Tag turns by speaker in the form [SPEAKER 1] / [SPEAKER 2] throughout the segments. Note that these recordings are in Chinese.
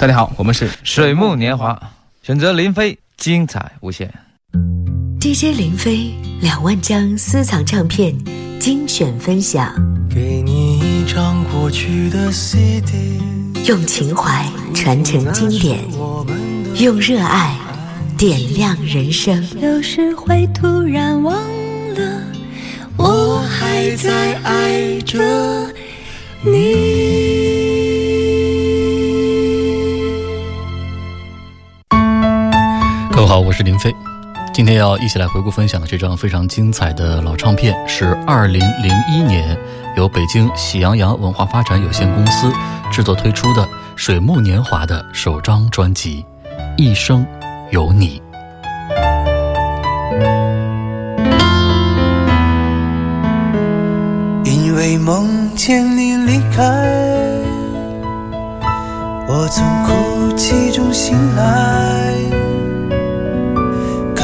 [SPEAKER 1] 大家好，我们是
[SPEAKER 2] 水木年华，选择林飞，精彩无限。
[SPEAKER 3] DJ 林飞两万张私藏唱片精选分享，
[SPEAKER 4] 给你一张过去的 CD，
[SPEAKER 3] 用情怀传承经典，用热爱点亮人生。
[SPEAKER 5] 有时会突然忘了，我还在爱着你。
[SPEAKER 6] 好，我是林飞。今天要一起来回顾分享的这张非常精彩的老唱片，是二零零一年由北京喜羊羊文化发展有限公司制作推出的水木年华的首张专辑《一生有你》。
[SPEAKER 4] 因为梦见你离开，我从哭泣中醒来。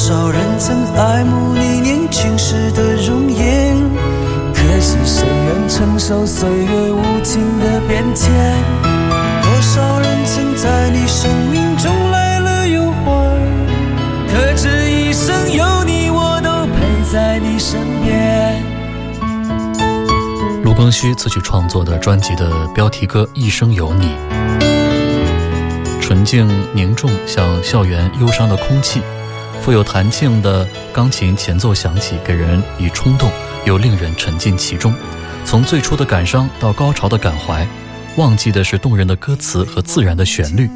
[SPEAKER 4] 少人曾爱慕你年轻时的容颜，可惜谁愿承受岁月无情的变迁？多少人曾在你生命中来了又还，可知一生有你，我都陪在你身边。
[SPEAKER 6] 卢庚戌词曲创作的专辑的标题歌《一生有你》，纯净凝重，像校园忧伤的空气。富有弹性的钢琴前奏响起，给人以冲动，又令人沉浸其中。从最初的感伤到高潮的感怀，忘记的是动人的歌词和自然的旋律，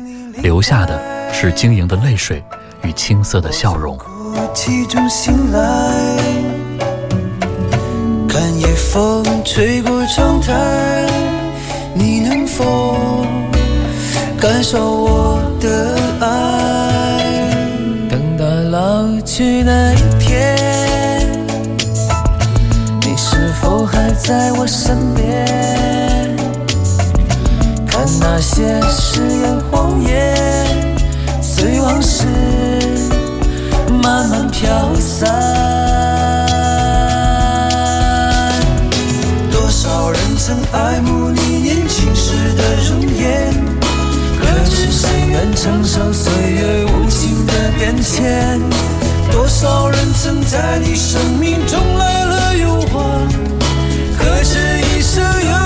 [SPEAKER 6] 留下的是晶莹的泪水与青涩的笑容。
[SPEAKER 4] 看夜风吹过窗台，你能否感受我的去那一天，你是否还在我身边？看那些誓言谎言，随往事慢慢飘散。多少人曾爱慕你年轻时的容颜？是谁愿承受岁月无情的变迁？多少人曾在你生命中来了又还？可是一生有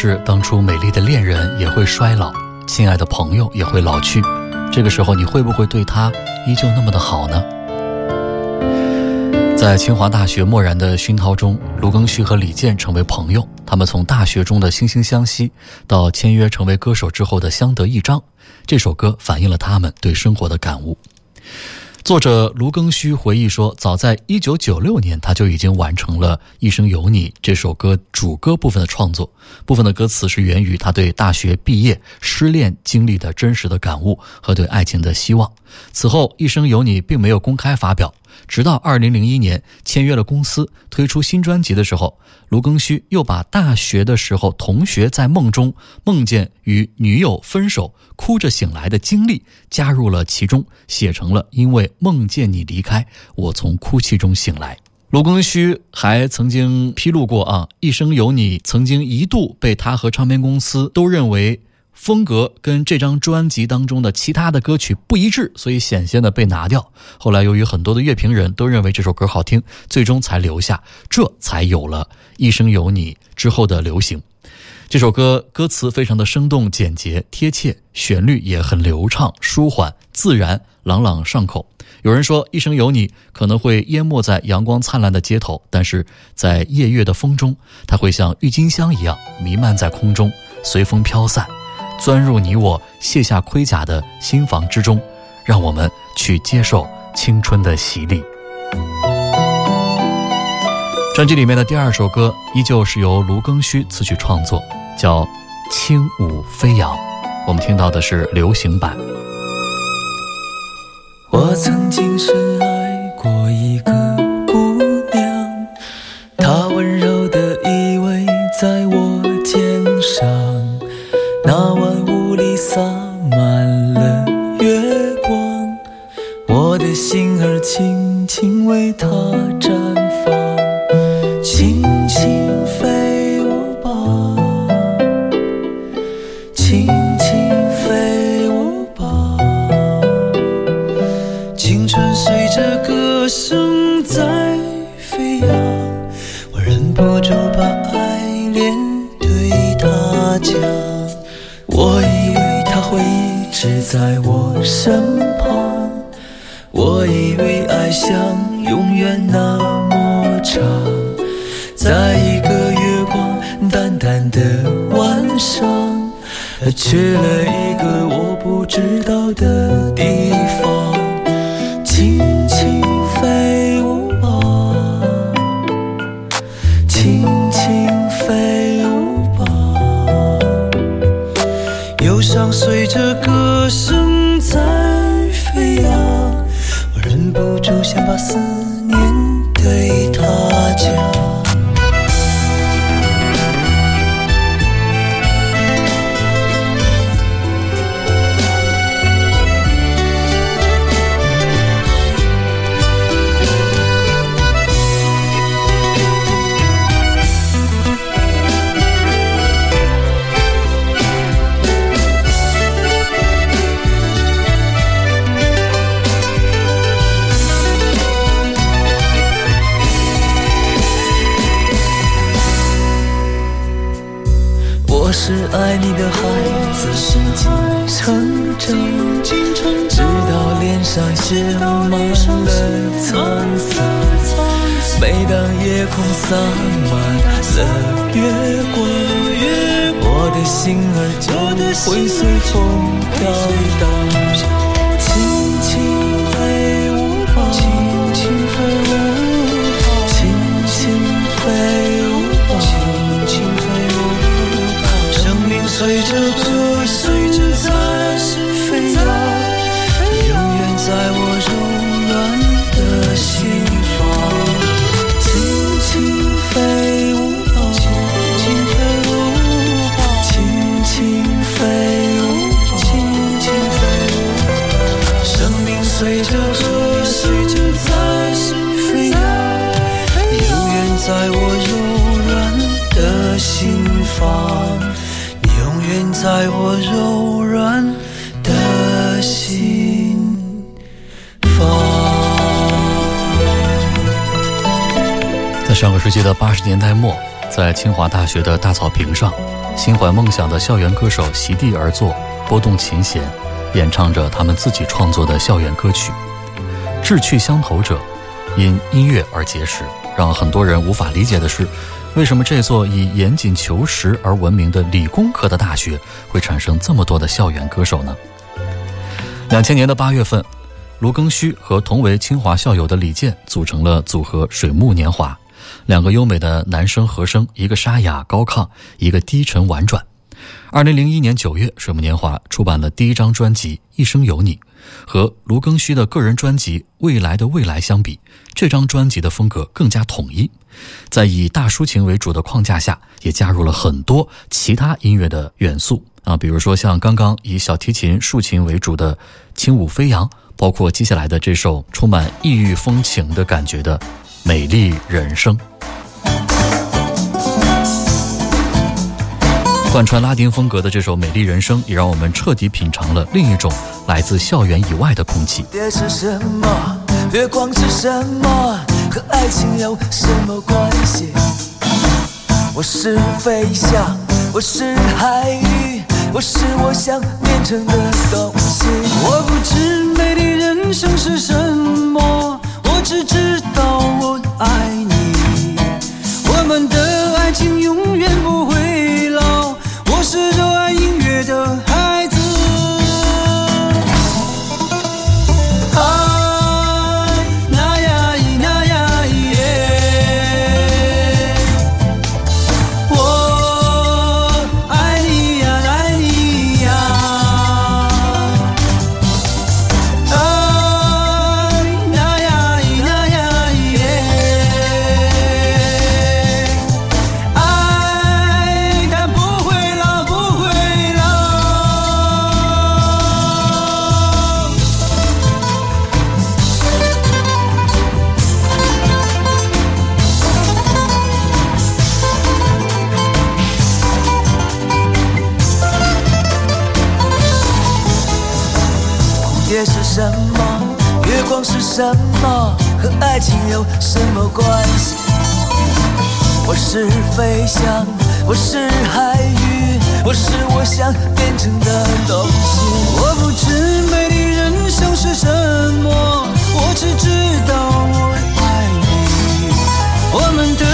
[SPEAKER 4] 是，
[SPEAKER 6] 当初美丽的恋人也会衰老，亲爱的朋友也会老去。这个时候，你会不会对他依旧那么的好呢？在清华大学漠然的熏陶中，卢庚戌和李健成为朋友。他们从大学中的惺惺相惜，到签约成为歌手之后的相得益彰。这首歌反映了他们对生活的感悟。作者卢庚戌回忆说，早在一九九六年，他就已经完成了《一生有你》这首歌主歌部分的创作。部分的歌词是源于他对大学毕业、失恋经历的真实的感悟和对爱情的希望。此后，《一生有你》并没有公开发表。直到二零零一年签约了公司，推出新专辑的时候，卢庚戌又把大学的时候同学在梦中梦见与女友分手、哭着醒来的经历加入了其中，写成了《因为梦见你离开，我从哭泣中醒来》。卢庚戌还曾经披露过啊，《一生有你》曾经一度被他和唱片公司都认为。风格跟这张专辑当中的其他的歌曲不一致，所以险些的被拿掉。后来由于很多的乐评人都认为这首歌好听，最终才留下，这才有了一生有你之后的流行。这首歌歌词非常的生动简洁贴切，旋律也很流畅舒缓自然朗朗上口。有人说一生有你可能会淹没在阳光灿烂的街头，但是在夜月的风中，它会像郁金香一样弥漫在空中，随风飘散。钻入你我卸下盔甲的心房之中，让我们去接受青春的洗礼。专辑里面的第二首歌依旧是由卢庚戌词曲创作，叫《轻舞飞扬》，我们听到的是流行版。
[SPEAKER 4] 我曾经深爱过一个洒满了月光，我的心儿轻轻为她绽放，轻轻是在我身旁，我以为爱像永远那么长，在一个月光淡淡的晚上，去了一个我不知道的我是爱你的孩子，静成长，直到脸上写满了沧桑。每当夜空洒满了月光，我的心儿就会随风飘荡。随着破碎。在我柔软的心房。在
[SPEAKER 6] 上个世纪的八十年代末，在清华大学的大草坪上，心怀梦想的校园歌手席地而坐，拨动琴弦，演唱着他们自己创作的校园歌曲。志趣相投者，因音乐而结识。让很多人无法理解的是，为什么这座以严谨求实而闻名的理工科的大学会产生这么多的校园歌手呢？两千年的八月份，卢庚戌和同为清华校友的李健组成了组合水木年华，两个优美的男声和声，一个沙哑高亢，一个低沉婉转。二零零一年九月，水木年华出版了第一张专辑《一生有你》，和卢庚戌的个人专辑《未来的未来》相比，这张专辑的风格更加统一，在以大抒情为主的框架下，也加入了很多其他音乐的元素啊，比如说像刚刚以小提琴、竖琴为主的《轻舞飞扬》，包括接下来的这首充满异域风情的感觉的《美丽人生》。贯穿拉丁风格的这首《美丽人生》，也让我们彻底品尝了另一种来自校园以外的空气。
[SPEAKER 4] 夜是什么？月光是什么？和爱情有什么关系？我是飞翔，我是海域，我是我想变成的东西。我不知美丽人生是什么，我只知道我爱你。我们的爱情永远不什么？和爱情有什么关系？我是飞翔，我是海鱼，我是我想变成的东西。我不知美丽人生是什么，我只知道我爱你。我们的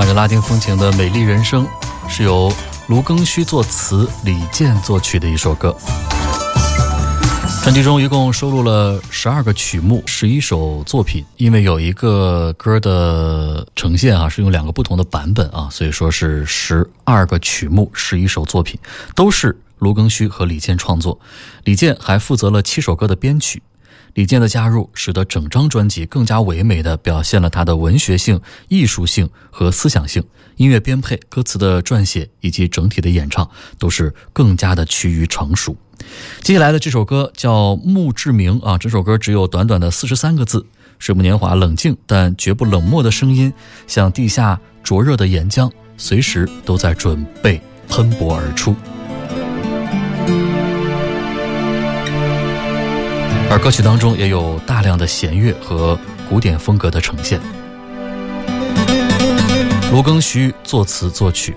[SPEAKER 6] 满着拉丁风情的《美丽人生》，是由卢庚戌作词、李健作曲的一首歌。专辑中一共收录了十二个曲目、十一首作品。因为有一个歌的呈现啊，是用两个不同的版本啊，所以说是十二个曲目、十一首作品，都是卢庚戌和李健创作。李健还负责了七首歌的编曲。李健的加入，使得整张专辑更加唯美地表现了他的文学性、艺术性和思想性。音乐编配、歌词的撰写以及整体的演唱，都是更加的趋于成熟。接下来的这首歌叫《墓志铭》啊，这首歌只有短短的四十三个字。水木年华冷静但绝不冷漠的声音，像地下灼热的岩浆，随时都在准备喷薄而出。而歌曲当中也有大量的弦乐和古典风格的呈现。卢庚戌作词作曲。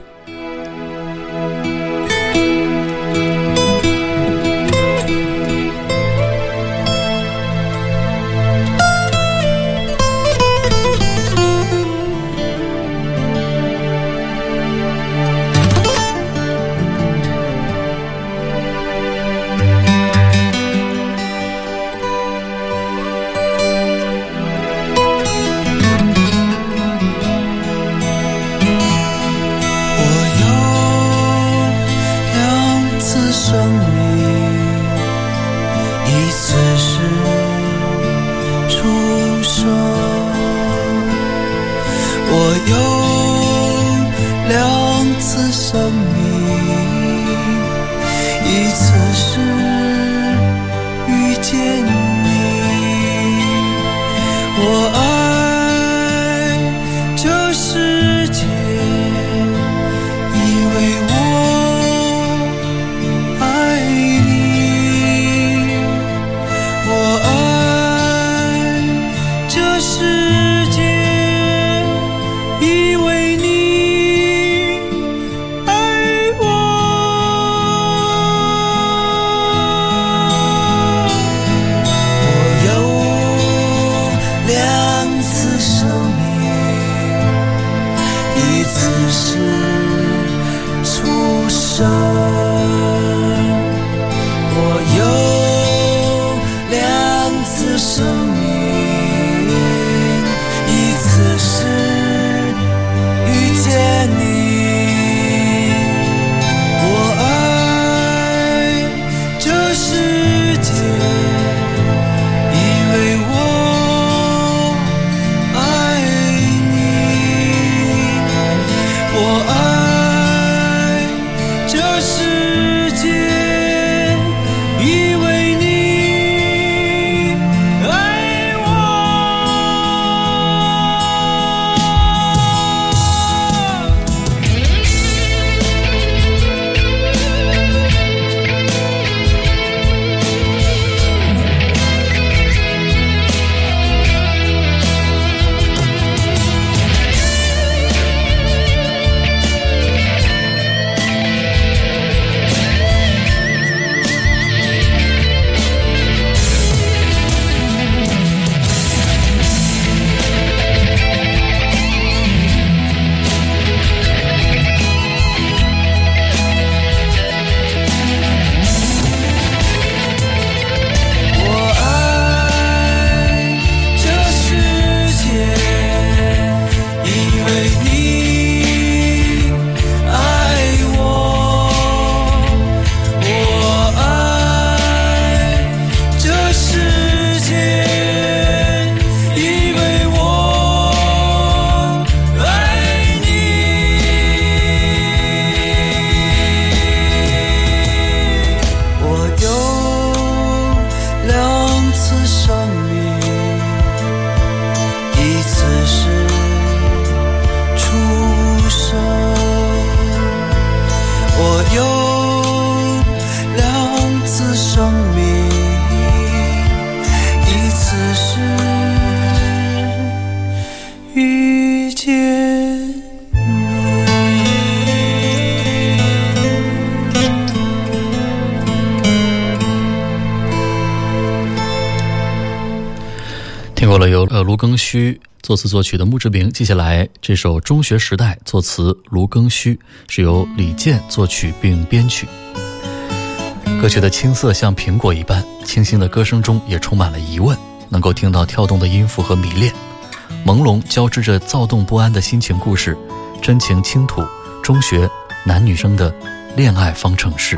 [SPEAKER 6] 卢庚戌作词作曲的墓志铭，接下来这首《中学时代》作词卢庚戌，是由李健作曲并编曲。歌曲的青涩像苹果一般，清新的歌声中也充满了疑问，能够听到跳动的音符和迷恋，朦胧交织着躁动不安的心情故事，真情倾吐中学男女生的恋爱方程式。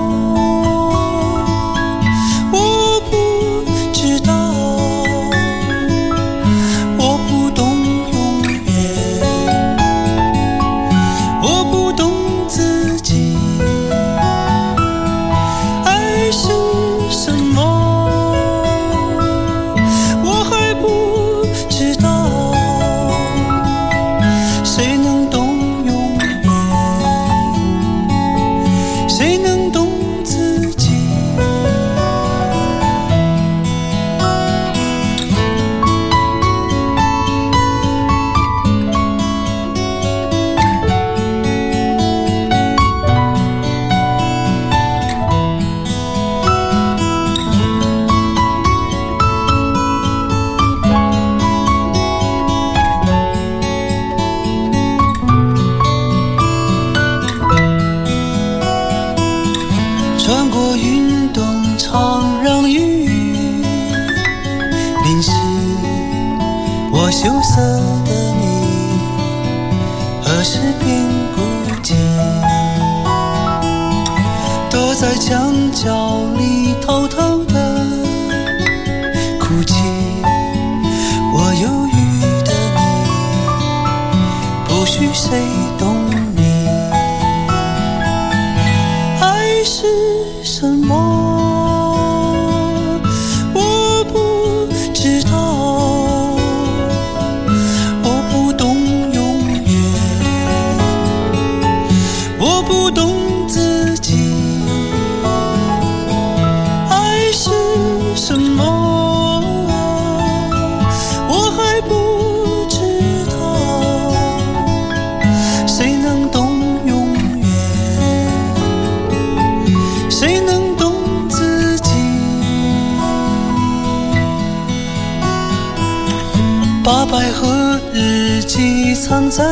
[SPEAKER 4] 把百合日记藏在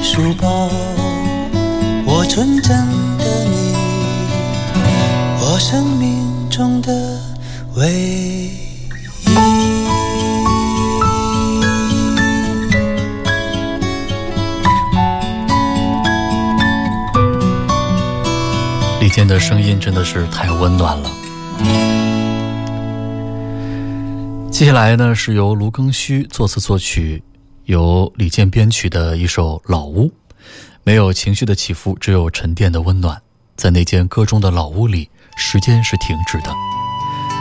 [SPEAKER 4] 书包，我纯真的你，我生命中的唯一。
[SPEAKER 6] 李健的声音真的是太温暖了。接下来呢，是由卢庚戌作词作曲，由李健编曲的一首《老屋》，没有情绪的起伏，只有沉淀的温暖。在那间歌中的老屋里，时间是停止的，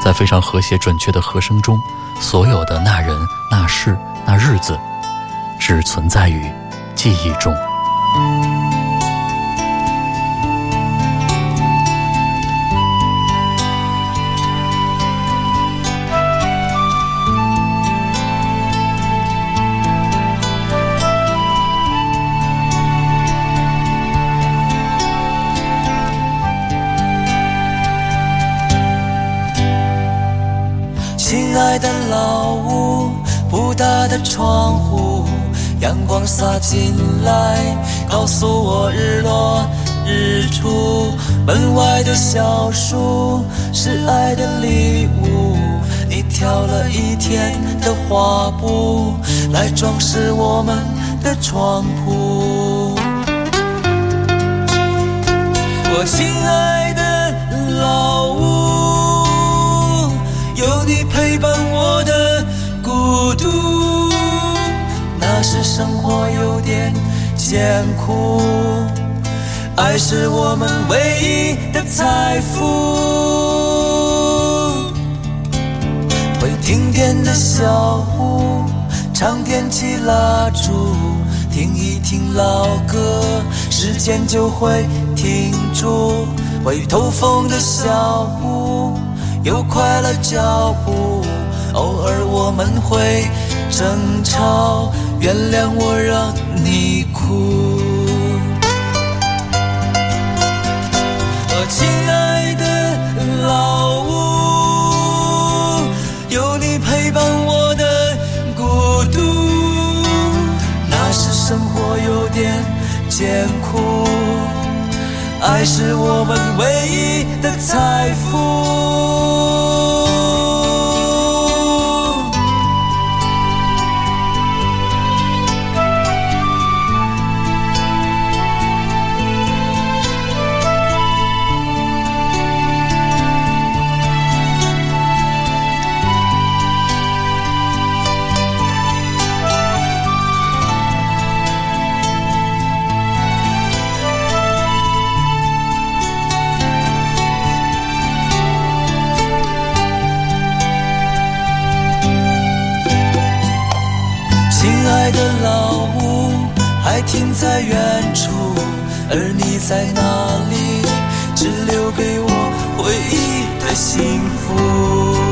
[SPEAKER 6] 在非常和谐准确的和声中，所有的那人、那事、那日子，只存在于记忆中。
[SPEAKER 4] 大的窗户，阳光洒进来，告诉我日落日出。门外的小树是爱的礼物，你挑了一天的花布来装饰我们的床铺。我亲爱活有点艰苦，爱是我们唯一的财富。会停电的小屋，常点起蜡烛，听一听老歌，时间就会停住。会透风的小屋，有快乐脚步，偶尔我们会争吵，原谅我让你哭。我亲爱的老屋，有你陪伴我的孤独。那时生活有点艰苦，爱是我们唯一的财富。老屋还停在远处，而你在哪里？只留给我回忆的幸福。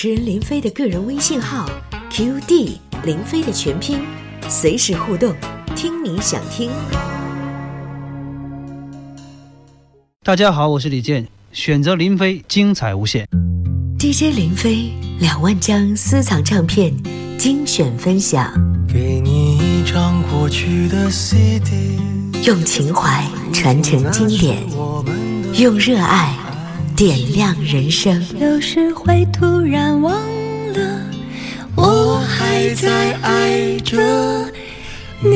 [SPEAKER 3] 持人林飞的个人微信号 QD 林飞的全拼，随时互动，听你想听。
[SPEAKER 1] 大家好，我是李健，选择林飞，精彩无限。
[SPEAKER 3] DJ 林飞两万张私藏唱片精选分享，
[SPEAKER 4] 给你一张过去的 CD，
[SPEAKER 3] 用情怀传承经典，用热爱点亮人生。
[SPEAKER 5] 有时会突然忘了，我还在爱着你。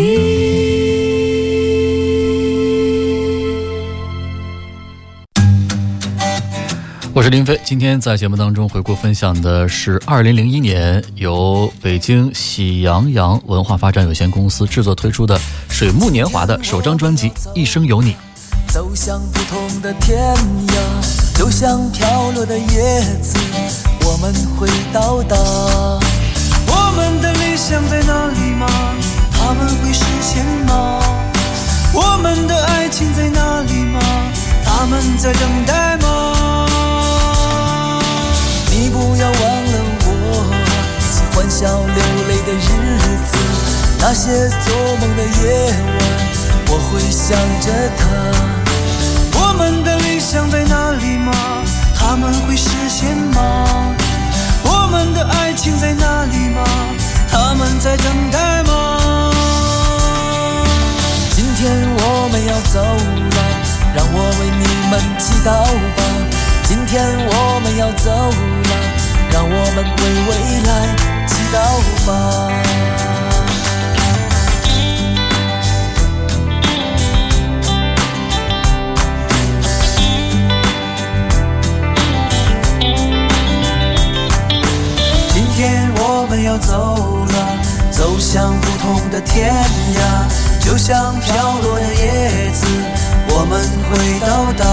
[SPEAKER 6] 我是林飞，今天在节目当中回顾分享的是二零零一年由北京喜羊羊文化发展有限公司制作推出的水木年华的首张专辑《一生有你》。
[SPEAKER 4] 走向不同的天涯，就像飘落的叶子，我们会到达。我们的理想在哪里吗？他们会实现吗？我们的爱情在哪里吗？他们在等待吗？你不要忘了我，一起欢笑流泪的日子，那些做梦的夜晚，我会想着他。我们的理想在哪里吗？他们会实现吗？我们的爱情在哪里吗？他们在等待吗？今天我们要走了，让我为你们祈祷吧。今天我们要走了，让我们为未来祈祷吧。要走了，走向不同的天涯，就像飘落的叶子，我们会到达。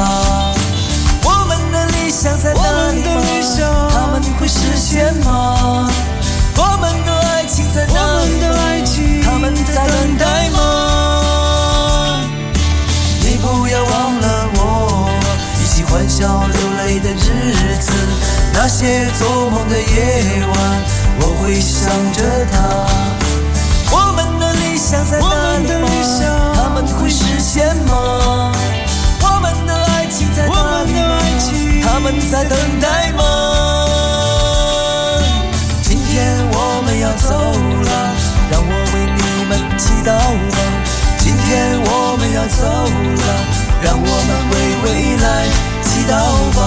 [SPEAKER 4] 我们的理想在哪里吗？他们会实现吗？我们的爱情在哪里吗？他们在等待吗？你不要忘了我，一起欢笑流泪的日子，那些做梦的夜晚，我会想着他。我们的理想在哪里吗？他们会实现吗？我们的爱情在哪里吗？他们在等待吗？今天我们要走了，让我为你们祈祷吧。今天我们要走了，让我们为未来祈祷吧。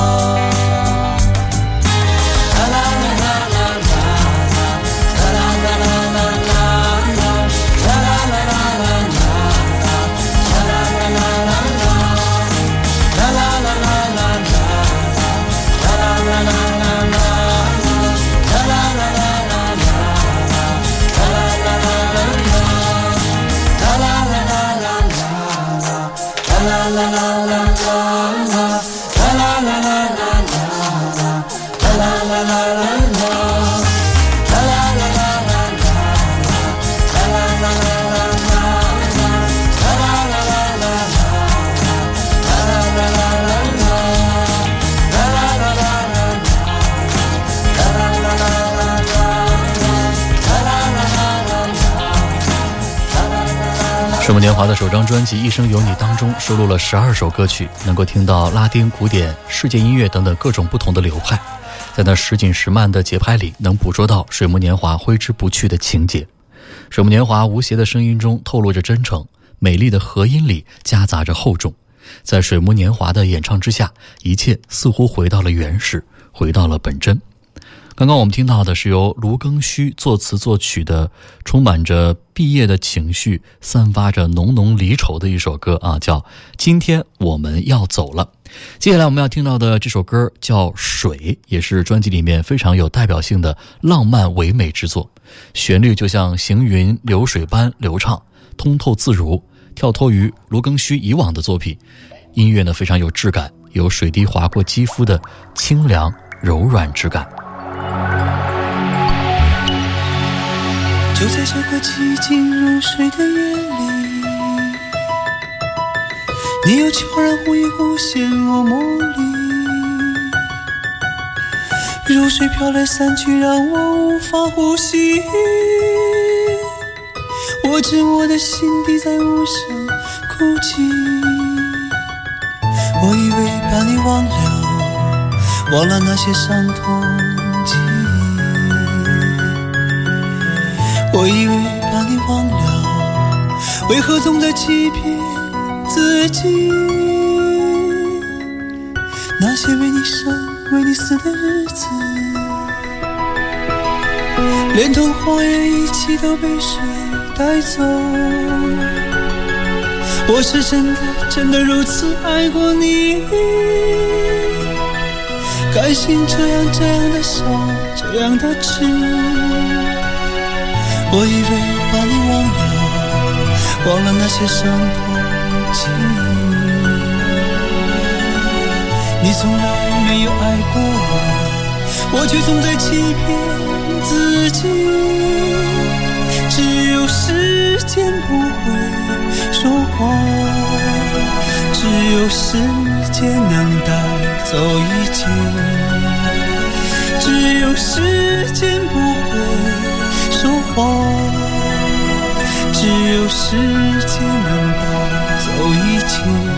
[SPEAKER 6] 年华的首张专辑《一生有你》当中收录了十二首歌曲，能够听到拉丁、古典、世界音乐等等各种不同的流派，在那时紧时慢的节拍里，能捕捉到水木年华挥之不去的情节。水木年华无邪的声音中透露着真诚，美丽的和音里夹杂着厚重。在水木年华的演唱之下，一切似乎回到了原始，回到了本真。刚刚我们听到的是由卢庚戌作词作曲的，充满着毕业的情绪，散发着浓浓离愁的一首歌啊，叫《今天我们要走了》。接下来我们要听到的这首歌叫《水》，也是专辑里面非常有代表性的浪漫唯美之作，旋律就像行云流水般流畅、通透自如，跳脱于卢庚戌以往的作品。音乐呢非常有质感，有水滴划过肌肤的清凉柔软之感。
[SPEAKER 3] 就在这个寂静如水的夜里，你又悄然忽隐忽现我梦里。如水飘来散去，让我无法呼吸。我知我的心底在无声哭泣。我以为把你忘了，忘了那些伤痛我以为把你忘了，为何总在欺骗自己？那些为你生、为你死的日子，连同谎言一起都被水带走。我是真的真的如此爱过你，甘心这样这样的傻，这样的痴。我以为把你忘了，忘了那些伤痛记忆。你从来没有爱过我，我却总在欺骗自己。只有时间不会说谎，只有时间能带走一切，只有时间不会只有时间能带走一切。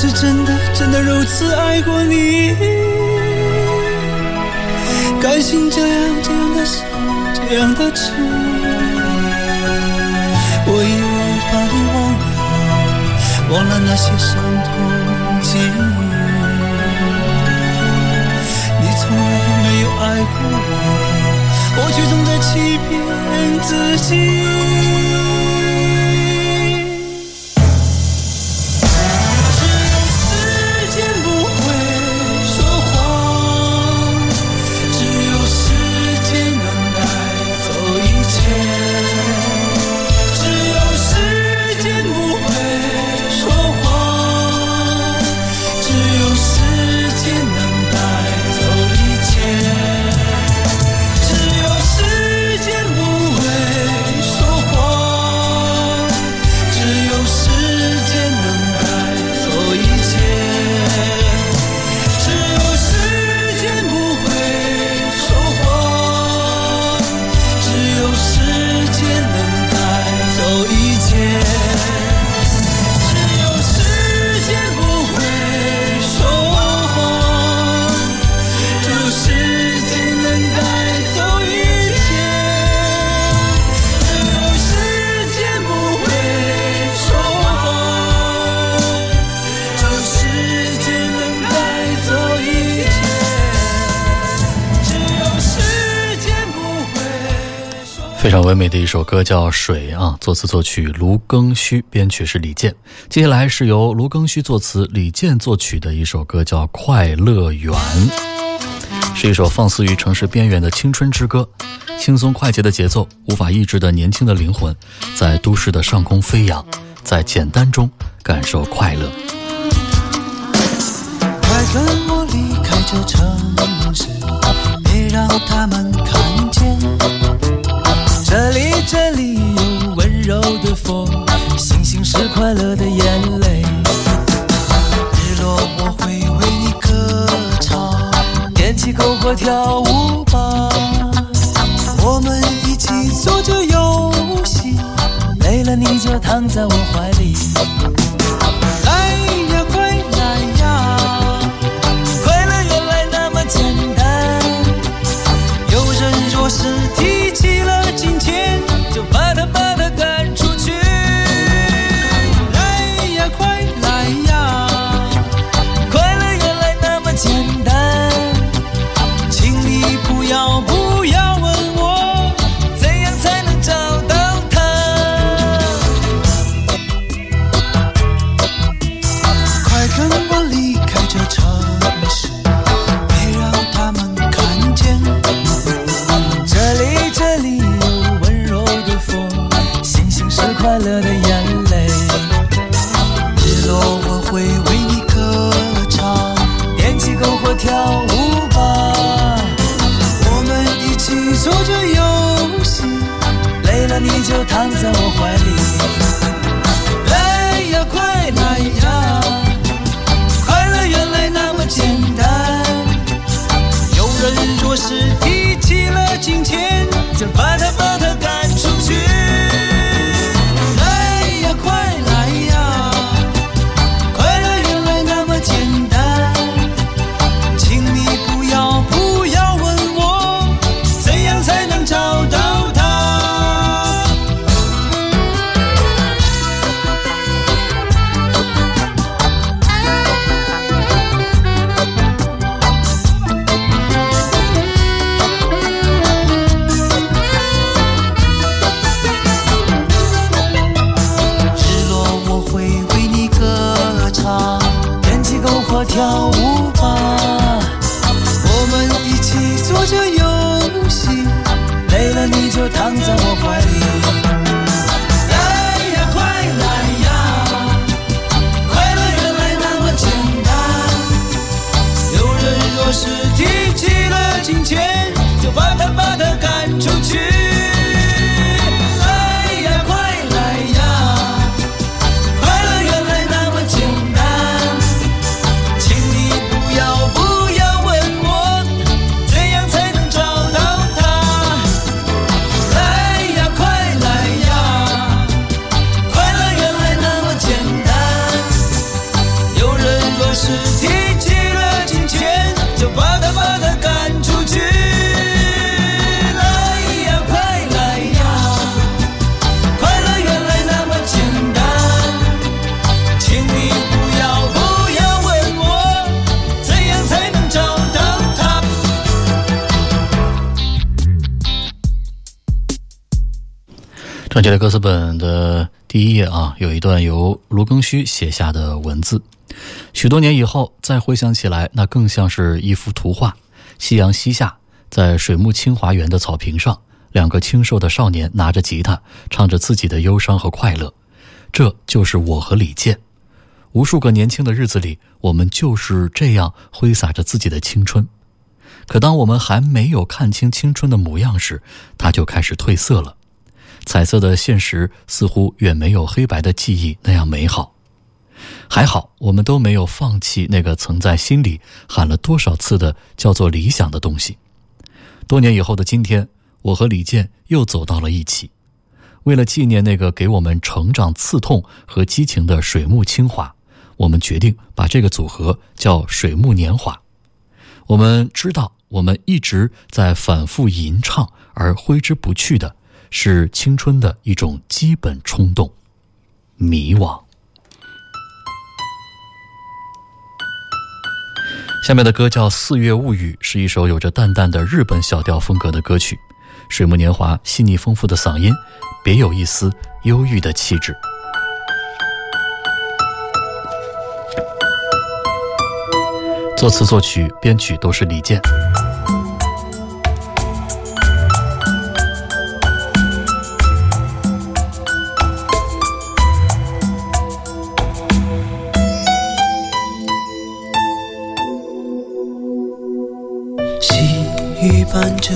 [SPEAKER 3] 是真的真的如此爱过你，甘心这样这样的伤，这样的痴。我以为把你忘了，忘了那些伤痛记忆。你从来没有爱过我，我却总在欺骗自己。
[SPEAKER 6] 唯美的一首歌叫《水》啊，作词作曲卢庚戌，编曲是李健。接下来是由卢庚戌作词、李健作曲的一首歌叫《快乐园》。是一首放肆于城市边缘的青春之歌，轻松快捷的节奏，无法抑制的年轻的灵魂，在都市的上空飞扬，在简单中感受快乐。
[SPEAKER 4] 快跟我离开这城市，别让他们看见。这里，有温柔的风，星星是快乐的眼泪。日落我会为你歌唱，点起篝火跳舞吧。我们一起做着游戏，累了你就躺在我怀里。
[SPEAKER 6] 专辑的歌词本的第一页啊，有一段由卢庚戌写下的文字。许多年以后再回想起来，那更像是一幅图画。夕阳西下，在水木清华园的草坪上，两个清瘦的少年拿着吉他，唱着自己的忧伤和快乐。这就是我和李健。无数个年轻的日子里，我们就是这样挥洒着自己的青春。可当我们还没有看清青春的模样时，它就开始褪色了。彩色的现实似乎远没有黑白的记忆那样美好。还好，我们都没有放弃那个曾在心里喊了多少次的叫做理想的东西。多年以后的今天，我和李健又走到了一起。为了纪念那个给我们成长刺痛和激情的水木清华，我们决定把这个组合叫“水木年华”。我们知道，我们一直在反复吟唱，而挥之不去的是青春的一种基本冲动——迷惘。下面的歌叫《四月物语》，是一首有着淡淡的日本小调风格的歌曲。水木年华细腻丰富的嗓音，别有一丝忧郁的气质。作词、作曲、编曲都是李健。
[SPEAKER 3] 伴着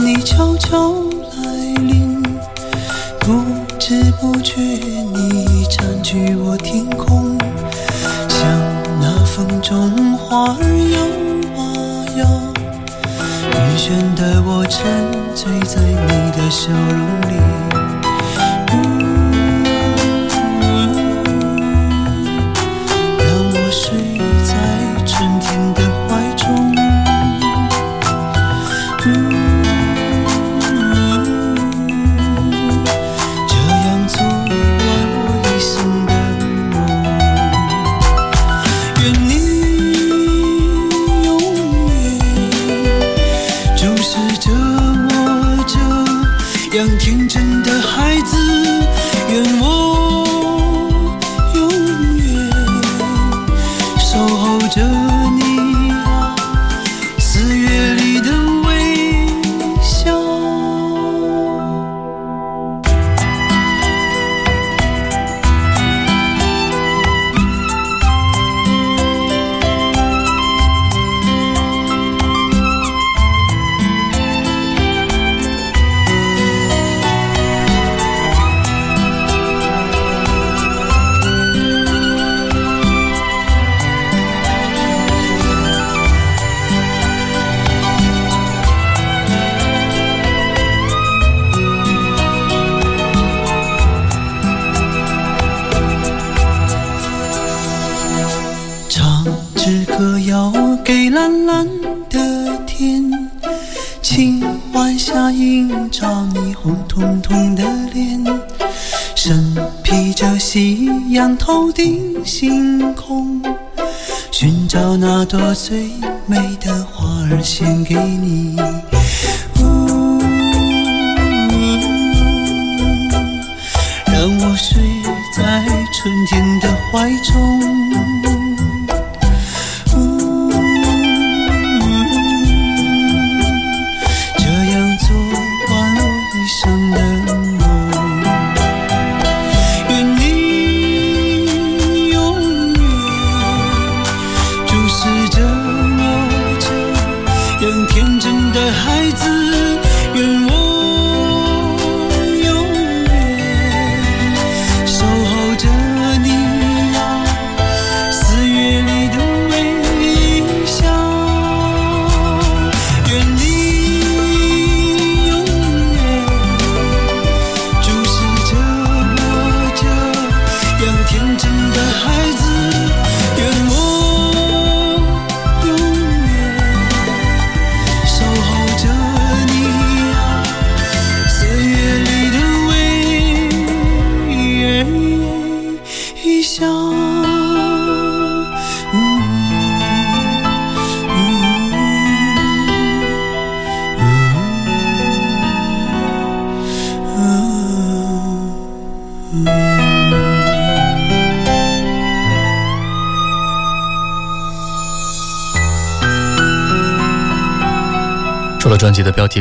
[SPEAKER 3] 你悄悄来临，不知不觉你已占据我天空，像那风中花儿摇啊摇，晕眩的我沉醉在你的笑容里。最美的花儿献给你。呜让我睡在春天的怀中。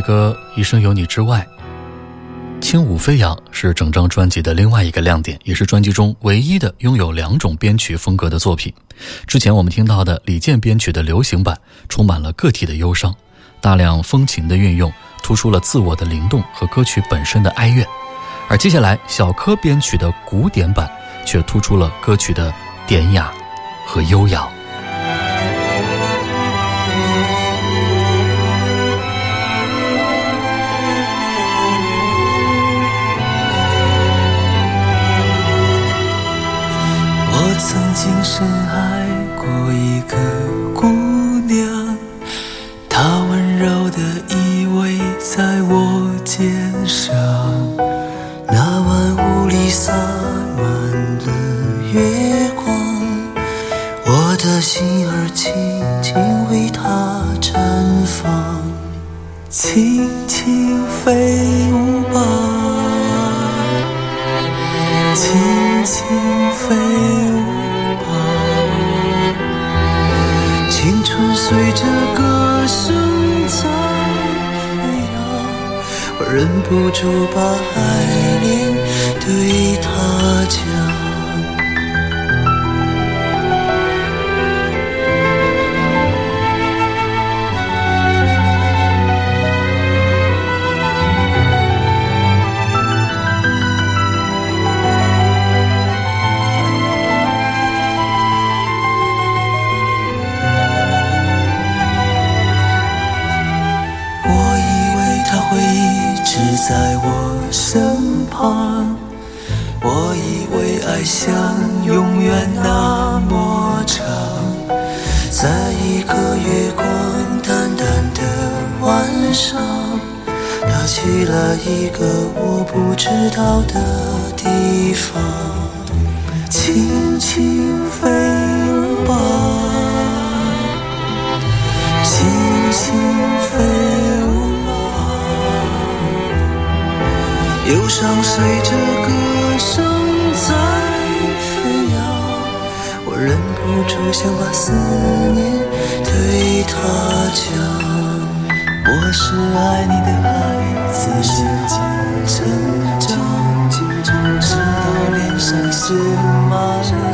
[SPEAKER 6] 歌《一生有你》之外，《轻舞飞扬》是整张专辑的另外一个亮点，也是专辑中唯一的拥有两种编曲风格的作品。之前我们听到的李健编曲的流行版，充满了个体的忧伤，大量风情的运用，突出了自我的灵动和歌曲本身的哀怨；而接下来小柯编曲的古典版，却突出了歌曲的典雅和优雅。
[SPEAKER 3] 我曾经深爱过一个姑娘，她温柔的依偎在我肩上，那晚屋里洒满了月光，我的心儿轻轻为她绽放，轻轻飞舞吧。轻轻飞舞随着歌声在飞扬，我忍不住把爱恋对他讲。
[SPEAKER 4] 在我身旁，我以为爱像永远那么长，在一个月光淡淡的晚上，他去了一个我不知道的地方，轻轻飞吧，轻轻飞忧伤随着歌声在飞扬，我忍不住想把思念对他讲。我是爱你的孩子，静静成长，直到脸上写满了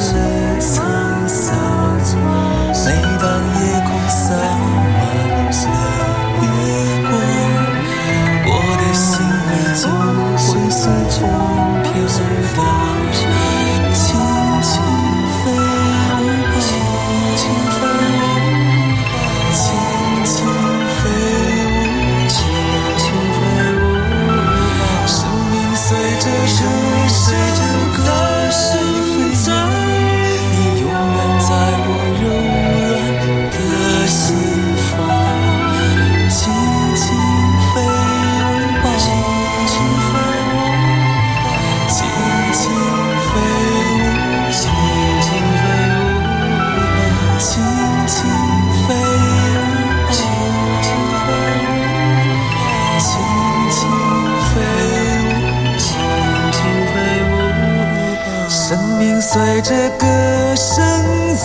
[SPEAKER 4] 着歌声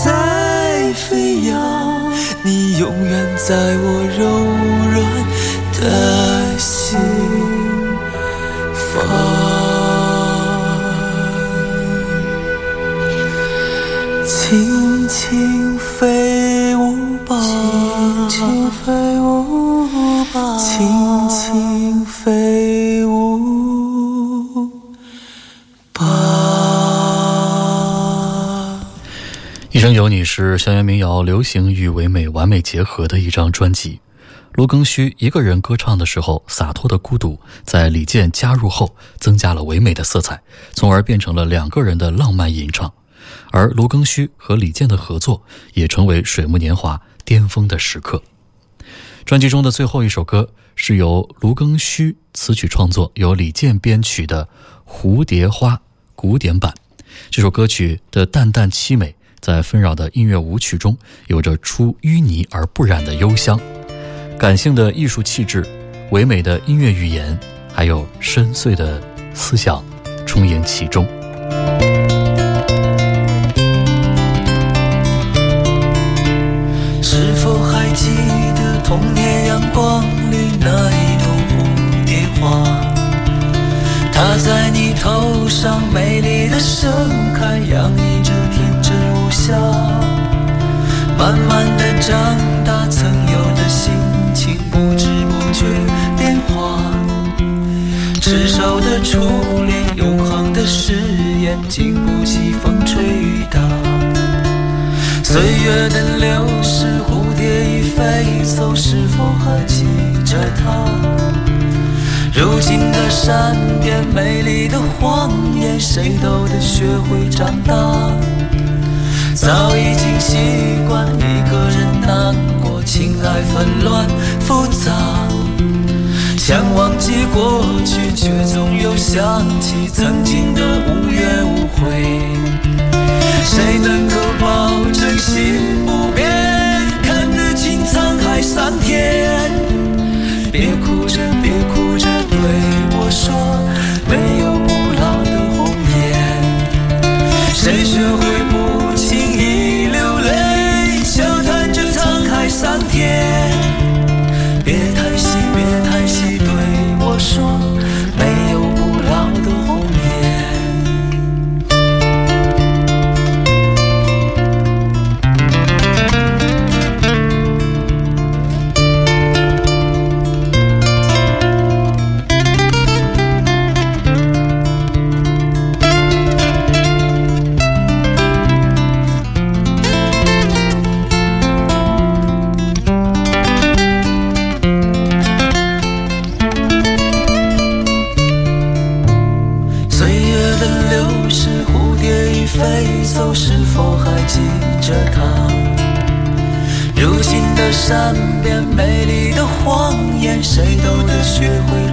[SPEAKER 4] 在飞扬，你永远在
[SPEAKER 6] 生有你是校园民谣流行与唯美完美结合的一张专辑。卢庚戌一个人歌唱的时候，洒脱的孤独，在李健加入后，增加了唯美的色彩，从而变成了两个人的浪漫吟唱。而卢庚戌和李健的合作，也成为水木年华巅峰的时刻。专辑中的最后一首歌是由卢庚戌词曲创作，由李健编曲的《蝴蝶花》古典版。这首歌曲的淡淡凄美，在纷扰的音乐舞曲中，有着出淤泥而不染的幽香。感性的艺术气质，唯美的音乐语言，还有深邃的思想，充盈其中。
[SPEAKER 4] 是否还记得童年阳光里那一朵蝴蝶花？它在你头上美丽的盛开，洋溢着天真无瑕。慢慢的长大，曾有的心情不知不觉变化。执手的初恋，永恒的誓言，经不起风吹雨打。岁月的流逝，蝴蝶已飞走，是否还记着它？如今的善变，美丽的谎言，谁都得学会长大。早已经习惯一个人难过，情爱纷乱复杂。想忘记过去，却总又想起曾经的无怨无悔。谁能够保证心不变，看得清沧海桑田？别哭着，别哭着，对我说，没有不老的红颜。谁学会不海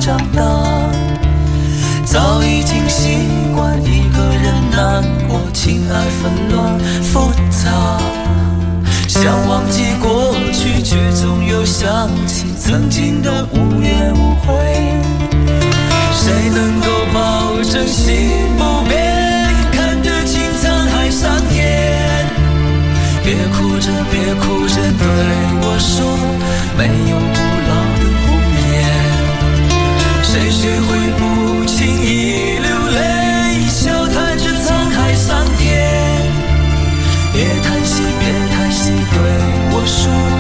[SPEAKER 4] 长大。早已经习惯一个人难过，情爱纷乱复杂。想忘记过去，却总又想起曾经的无怨无悔。谁能够保证心不变，看得清沧海桑田？别哭着，别哭着对我说，没有谁学会不轻易流泪，笑谈着沧海桑田，别叹息别叹息，对我说。